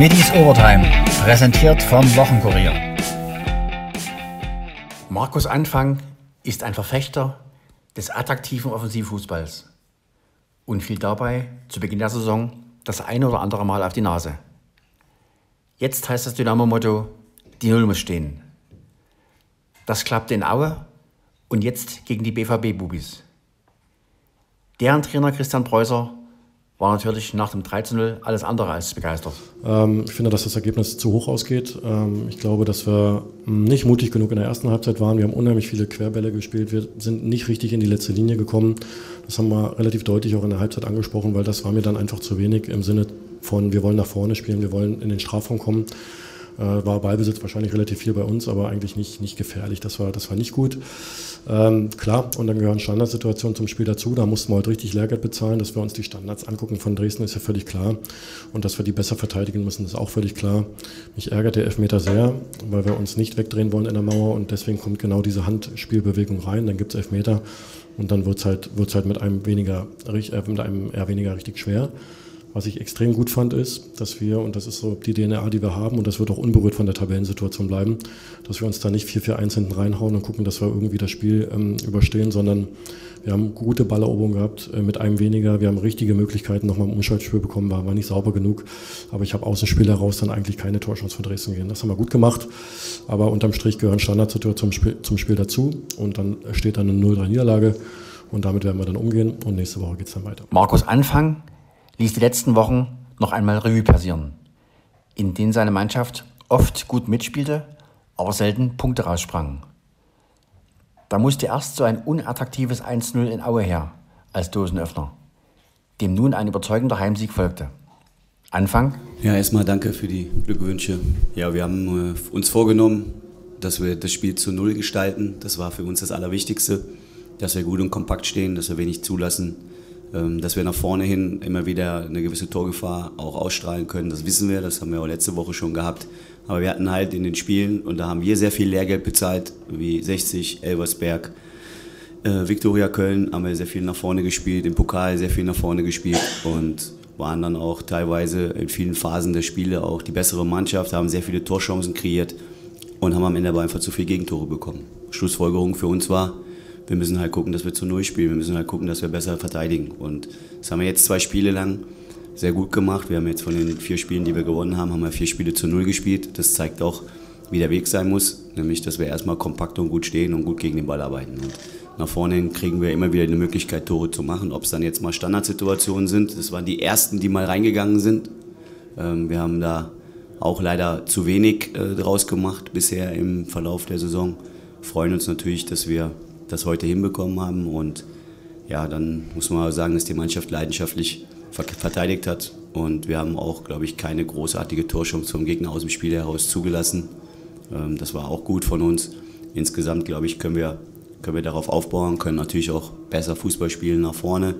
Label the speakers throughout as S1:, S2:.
S1: Middies Overtime, präsentiert vom Wochenkurier.
S2: Markus Anfang ist ein Verfechter des attraktiven Offensivfußballs und fiel dabei zu Beginn der Saison das eine oder andere Mal auf die Nase. Jetzt heißt das Dynamo-Motto, die Null muss stehen. Das klappte in Aue und jetzt gegen die BVB-Bubis. Deren Trainer Christian Preußer war natürlich nach dem 13-0 alles andere als begeistert.
S3: Ähm, ich finde, dass das Ergebnis zu hoch ausgeht. Ähm, ich glaube, dass wir nicht mutig genug in der ersten Halbzeit waren. Wir haben unheimlich viele Querbälle gespielt. Wir sind nicht richtig in die letzte Linie gekommen. Das haben wir relativ deutlich auch in der Halbzeit angesprochen, weil das war mir dann einfach zu wenig im Sinne von, wir wollen nach vorne spielen, wir wollen in den Strafraum kommen. Äh, war Ballbesitz wahrscheinlich relativ viel bei uns, aber eigentlich nicht, nicht gefährlich. Das war, das war nicht gut. Ähm, klar, und dann gehören Standardsituationen zum Spiel dazu. Da mussten wir heute richtig Lehrgeld bezahlen, dass wir uns die Standards angucken von Dresden, ist ja völlig klar. Und dass wir die besser verteidigen müssen, ist auch völlig klar. Mich ärgert der Elfmeter sehr, weil wir uns nicht wegdrehen wollen in der Mauer und deswegen kommt genau diese Handspielbewegung rein. Dann gibt es Elfmeter und dann wird es halt, wird's halt mit einem weniger, äh, mit einem eher weniger richtig schwer. Was ich extrem gut fand, ist, dass wir, und das ist so die DNA, die wir haben, und das wird auch unberührt von der Tabellensituation bleiben, dass wir uns da nicht 4-4-1 hinten reinhauen und gucken, dass wir irgendwie das Spiel ähm, überstehen, sondern wir haben gute Balleroberung gehabt, äh, mit einem weniger. Wir haben richtige Möglichkeiten nochmal im Umschaltspiel bekommen, war, war nicht sauber genug. Aber ich habe aus dem Spiel heraus dann eigentlich keine Torchance von Dresden gehen. Das haben wir gut gemacht. Aber unterm Strich gehören Standardsituationen zum Spiel, zum Spiel dazu. Und dann steht dann eine 0-3-Niederlage. Und damit werden wir dann umgehen. Und nächste Woche geht es dann weiter.
S2: Markus Anfang ließ die letzten Wochen noch einmal Revue passieren, in denen seine Mannschaft oft gut mitspielte, aber selten Punkte raussprangen. Da musste erst so ein unattraktives 1-0 in Aue her als Dosenöffner, dem nun ein überzeugender Heimsieg folgte. Anfang?
S4: Ja, erstmal danke für die Glückwünsche. Ja, wir haben äh, uns vorgenommen, dass wir das Spiel zu Null gestalten. Das war für uns das Allerwichtigste, dass wir gut und kompakt stehen, dass wir wenig zulassen dass wir nach vorne hin immer wieder eine gewisse Torgefahr auch ausstrahlen können. Das wissen wir, das haben wir auch letzte Woche schon gehabt. Aber wir hatten halt in den Spielen, und da haben wir sehr viel Lehrgeld bezahlt, wie 60, Elversberg, äh, Viktoria Köln, haben wir sehr viel nach vorne gespielt, im Pokal sehr viel nach vorne gespielt und waren dann auch teilweise in vielen Phasen der Spiele auch die bessere Mannschaft, haben sehr viele Torchancen kreiert und haben am Ende aber einfach zu viele Gegentore bekommen. Schlussfolgerung für uns war, wir müssen halt gucken, dass wir zu Null spielen. Wir müssen halt gucken, dass wir besser verteidigen. Und das haben wir jetzt zwei Spiele lang sehr gut gemacht. Wir haben jetzt von den vier Spielen, die wir gewonnen haben, haben wir vier Spiele zu Null gespielt. Das zeigt auch, wie der Weg sein muss. Nämlich, dass wir erstmal kompakt und gut stehen und gut gegen den Ball arbeiten. Und nach vorne hin kriegen wir immer wieder eine Möglichkeit, Tore zu machen. Ob es dann jetzt mal Standardsituationen sind. Das waren die ersten, die mal reingegangen sind. Ähm, wir haben da auch leider zu wenig äh, draus gemacht bisher im Verlauf der Saison. Freuen uns natürlich, dass wir das heute hinbekommen haben. Und ja, dann muss man sagen, dass die Mannschaft leidenschaftlich verteidigt hat. Und wir haben auch, glaube ich, keine großartige Torchance vom Gegner aus dem Spiel heraus zugelassen. Ähm, das war auch gut von uns. Insgesamt, glaube ich, können wir, können wir darauf aufbauen, können natürlich auch besser Fußball spielen nach vorne.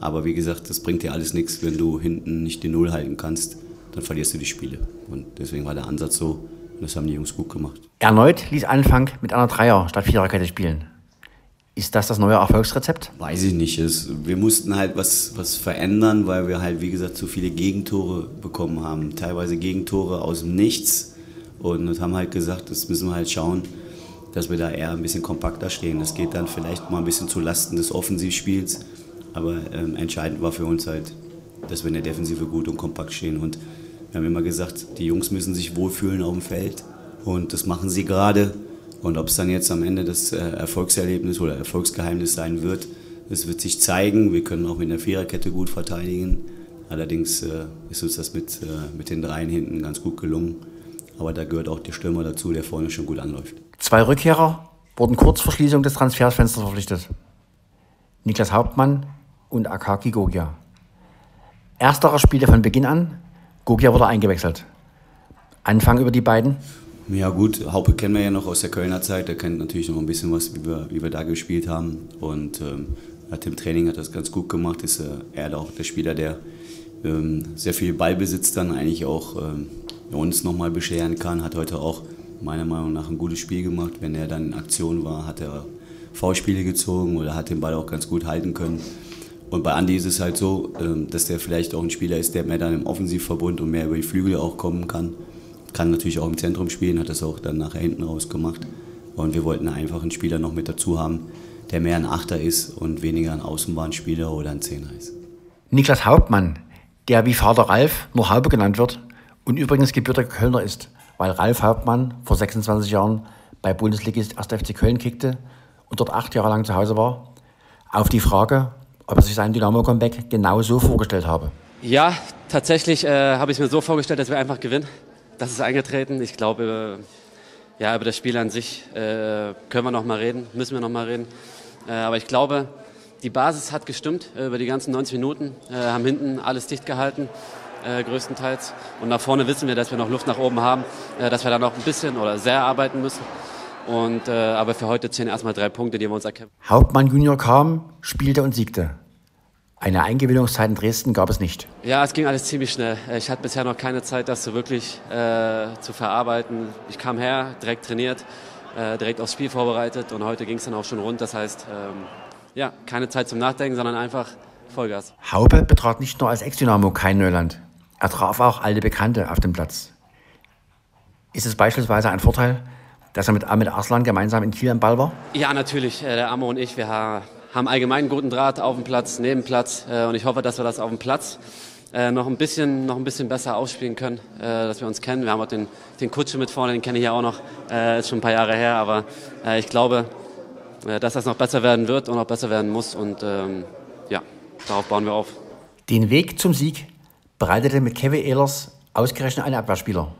S4: Aber wie gesagt, das bringt dir alles nichts, wenn du hinten nicht die Null halten kannst, dann verlierst du die Spiele. Und deswegen war der Ansatz so, und das haben die Jungs gut gemacht.
S2: Erneut ließ Anfang mit einer Dreier- statt Viererkette spielen. Ist das das neue Erfolgsrezept?
S4: Weiß ich nicht. Es, wir mussten halt was, was verändern, weil wir halt, wie gesagt, zu viele Gegentore bekommen haben. Teilweise Gegentore aus dem Nichts. Und haben halt gesagt, das müssen wir halt schauen, dass wir da eher ein bisschen kompakter stehen. Das geht dann vielleicht mal ein bisschen zu Lasten des Offensivspiels. Aber ähm, entscheidend war für uns halt, dass wir in der Defensive gut und kompakt stehen. Und wir haben immer gesagt, die Jungs müssen sich wohlfühlen auf dem Feld. Und das machen sie gerade. Und ob es dann jetzt am Ende das äh, Erfolgserlebnis oder Erfolgsgeheimnis sein wird, das wird sich zeigen. Wir können auch mit der Viererkette gut verteidigen. Allerdings äh, ist uns das mit, äh, mit den Dreien hinten ganz gut gelungen. Aber da gehört auch der Stürmer dazu, der vorne schon gut anläuft.
S2: Zwei Rückkehrer wurden kurz vor Schließung des Transferfensters verpflichtet. Niklas Hauptmann und Akaki Gogia. Ersterer spielte von Beginn an, Gogia wurde eingewechselt. Anfang über die beiden?
S4: Ja gut, Haupe kennen wir ja noch aus der Kölner Zeit. Der kennt natürlich noch ein bisschen was, wie wir, wie wir da gespielt haben. Und ähm, hat im Training hat das ganz gut gemacht. Ist äh, er auch der Spieler, der ähm, sehr viel Ballbesitz dann eigentlich auch ähm, uns nochmal bescheren kann. Hat heute auch meiner Meinung nach ein gutes Spiel gemacht. Wenn er dann in Aktion war, hat er V-Spiele gezogen oder hat den Ball auch ganz gut halten können. Und bei Andi ist es halt so, ähm, dass der vielleicht auch ein Spieler ist, der mehr dann im Offensivverbund und mehr über die Flügel auch kommen kann. Kann natürlich auch im Zentrum spielen, hat das auch dann nachher hinten raus gemacht. Und wir wollten einfach einen Spieler noch mit dazu haben, der mehr ein Achter ist und weniger ein Außenbahnspieler oder ein Zehner ist.
S2: Niklas Hauptmann, der wie Vater Ralf nur Haube genannt wird und übrigens gebürtiger Kölner ist, weil Ralf Hauptmann vor 26 Jahren bei Bundesligist 1. FC Köln kickte und dort acht Jahre lang zu Hause war, auf die Frage, ob er sich sein Dynamo-Comeback genau so vorgestellt habe.
S5: Ja, tatsächlich äh, habe ich mir so vorgestellt, dass wir einfach gewinnen. Das ist eingetreten. Ich glaube, äh, ja, über das Spiel an sich äh, können wir noch mal reden, müssen wir noch mal reden. Äh, aber ich glaube, die Basis hat gestimmt äh, über die ganzen 90 Minuten, äh, haben hinten alles dicht gehalten. größtenteils. Und nach vorne wissen wir, dass wir noch Luft nach oben haben, dass wir da noch ein bisschen oder sehr arbeiten müssen. Und, äh, aber für heute zählen erstmal drei Punkte, die wir uns erkämpfen.
S2: Hauptmann Junior kam, spielte und siegte. Eine Eingewöhnungszeit in Dresden gab es nicht.
S5: Ja, es ging alles ziemlich schnell. Ich hatte bisher noch keine Zeit, das so wirklich äh, zu verarbeiten. Ich kam her, direkt trainiert, äh, direkt aufs Spiel vorbereitet und heute ging es dann auch schon rund. Das heißt, ähm, ja, keine Zeit zum Nachdenken, sondern einfach Vollgas.
S2: Haube betrat nicht nur als Ex-Dynamo kein Neuland. Er traf auch alte Bekannte auf dem Platz. Ist es beispielsweise ein Vorteil, dass er mit Ahmed Arslan gemeinsam in Kiel am Ball war?
S5: Ja, natürlich. Äh, der Amo und ich, wir haben allgemein einen guten Draht auf dem Platz, neben dem Platz. Äh, und ich hoffe, dass wir das auf dem Platz äh, noch ein bisschen, noch ein bisschen besser ausspielen können, dass wir uns kennen. Wir haben auch den, den Kutsche mit vorne, den kenne ich ja auch noch, ist schon ein paar Jahre her. Aber ich glaube, dass das noch besser werden wird und noch besser werden muss. Und ähm, ja, darauf bauen wir auf.
S2: Den Weg zum Sieg bereitete mit Kevin Ehlers ausgerechnet ein Abwehrspieler.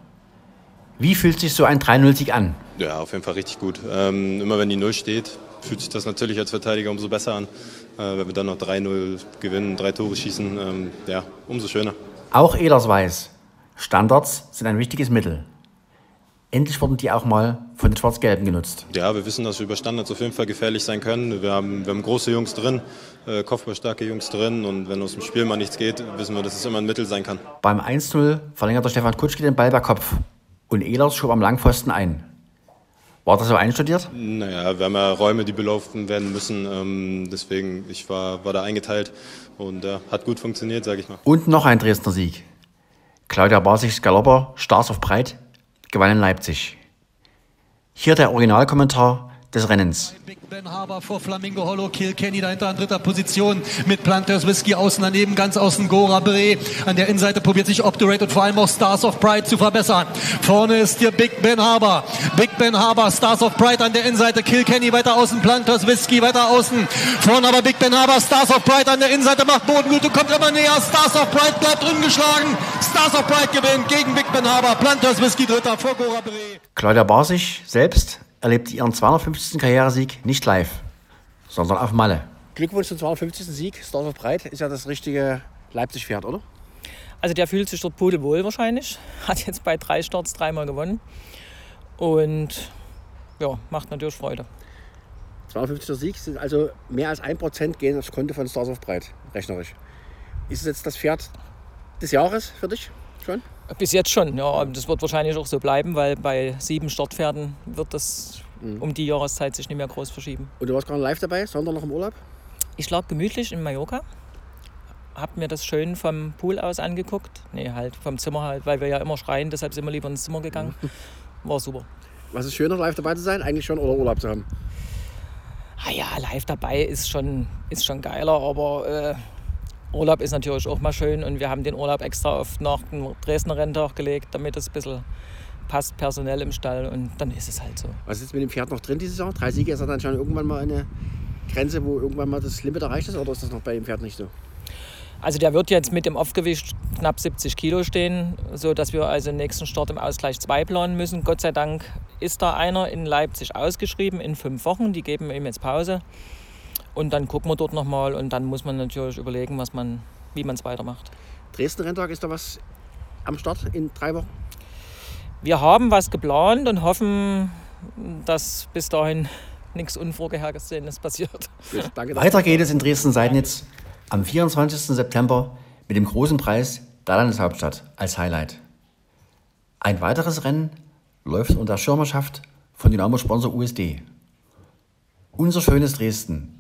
S2: Wie fühlt sich so ein 3-0-Sieg an?
S6: Ja, auf jeden Fall richtig gut. Ähm, immer wenn die Null steht, fühlt sich das natürlich als Verteidiger umso besser an. Äh, wenn wir dann noch 3-0 gewinnen, drei Tore schießen, ähm, ja, umso schöner.
S2: Auch Ehlers weiß, Standards sind ein wichtiges Mittel. Endlich wurden die auch mal von den Schwarz-Gelben genutzt.
S6: Ja, wir wissen, dass wir über Standards auf jeden Fall gefährlich sein können. Wir haben, wir haben große Jungs drin, äh, kopfballstarke Jungs drin und wenn aus dem Spiel mal nichts geht, wissen wir, dass es immer ein Mittel sein kann.
S2: Beim 1-0 verlängerte Stefan Kutschke den Ball bei Kopf und Ehlers schob am Langpfosten ein. War das so einstudiert?
S6: Naja, wir haben ja Räume, die belaufen werden müssen. Ähm, deswegen, ich war, war da eingeteilt und äh, hat gut funktioniert, sage ich mal.
S2: Und noch ein Dresdner Sieg. Claudia Basig Galopper, Stars auf Breit, gewann in Leipzig. Hier der Originalkommentar des Rennens.
S7: Ben Haber vor Flamingo Hollow, Kilkenny dahinter an dritter Position mit Planters Whisky außen daneben, ganz außen Gora Bre. An der Innenseite probiert sich Opturate und vor allem auch Stars of Pride zu verbessern. Vorne ist hier Big Ben Haber. Big Ben Haber, Stars of Pride an der Innenseite, Kilkenny weiter außen, Planters Whisky weiter außen. Vorne aber Big Ben Haber, Stars of Pride an der Innenseite macht Bodengüte, kommt immer näher. Stars of Pride bleibt ungeschlagen. Stars of Pride gewinnt gegen Big Ben Haber. Planters Whisky dritter vor Gora Bre.
S2: Claudia Basig selbst erlebte ihren 250. Karrieresieg nicht live, sondern auf Malle. Glückwunsch zum 250. Sieg. Stars of Breit ist ja das richtige Leipzig-Pferd, oder?
S8: Also der fühlt sich dort pudelwohl wahrscheinlich. Hat jetzt bei drei Starts dreimal gewonnen. Und ja, macht natürlich Freude.
S2: 250. Sieg sind also mehr als 1% gehen aufs Konto von Stars of Breit, rechnerisch. Ist es jetzt das Pferd des Jahres für dich schon?
S8: Bis jetzt schon, ja. Das wird wahrscheinlich auch so bleiben, weil bei sieben Startpferden wird das mhm. um die Jahreszeit sich nicht mehr groß verschieben.
S2: Und du warst gerade live dabei, sondern noch im Urlaub?
S8: Ich lag gemütlich in Mallorca. Hab mir das schön vom Pool aus angeguckt. Nee, halt vom Zimmer halt, weil wir ja immer schreien, deshalb sind wir lieber ins Zimmer gegangen. War super.
S2: Was ist schöner, live dabei zu sein, eigentlich schon oder Urlaub zu haben?
S8: Ah ja, live dabei ist schon, ist schon geiler, aber äh, Urlaub ist natürlich auch mal schön und wir haben den Urlaub extra auf nach dem Dresdner Renntag gelegt, damit es ein bisschen passt personell im Stall und dann ist es halt so.
S2: Was ist mit dem Pferd noch drin dieses Jahr? Drei Siege ist er dann schon irgendwann mal eine Grenze, wo irgendwann mal das Limit erreicht ist oder ist das noch bei dem Pferd nicht so?
S8: Also der wird jetzt mit dem Aufgewicht knapp 70 Kilo stehen, sodass wir also den nächsten Start im Ausgleich 2 planen müssen. Gott sei Dank ist da einer in Leipzig ausgeschrieben in fünf Wochen. Die geben ihm jetzt Pause. Und dann gucken wir dort nochmal und dann muss man natürlich überlegen, was man, wie man es weitermacht.
S2: Dresden-Renntag, ist da was am Start in drei Wochen?
S8: Wir haben was geplant und hoffen, dass bis dahin nichts Unvorhergesehenes passiert.
S2: Gut, danke. Weiter geht es in Dresden-Seidnitz am 24. September mit dem großen Preis der Landeshauptstadt als Highlight. Ein weiteres Rennen läuft unter Schirmerschaft von Dynamo-Sponsor USD. Unser schönes Dresden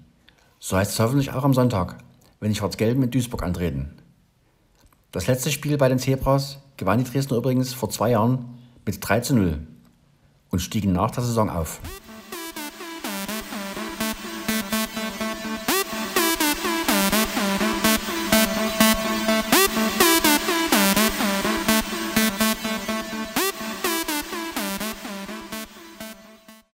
S2: so heißt es hoffentlich auch am Sonntag, wenn die Schwarz-Gelben in Duisburg antreten. Das letzte Spiel bei den Zebras gewann die Dresdner übrigens vor zwei Jahren mit 3 zu 0 und stiegen nach der Saison auf.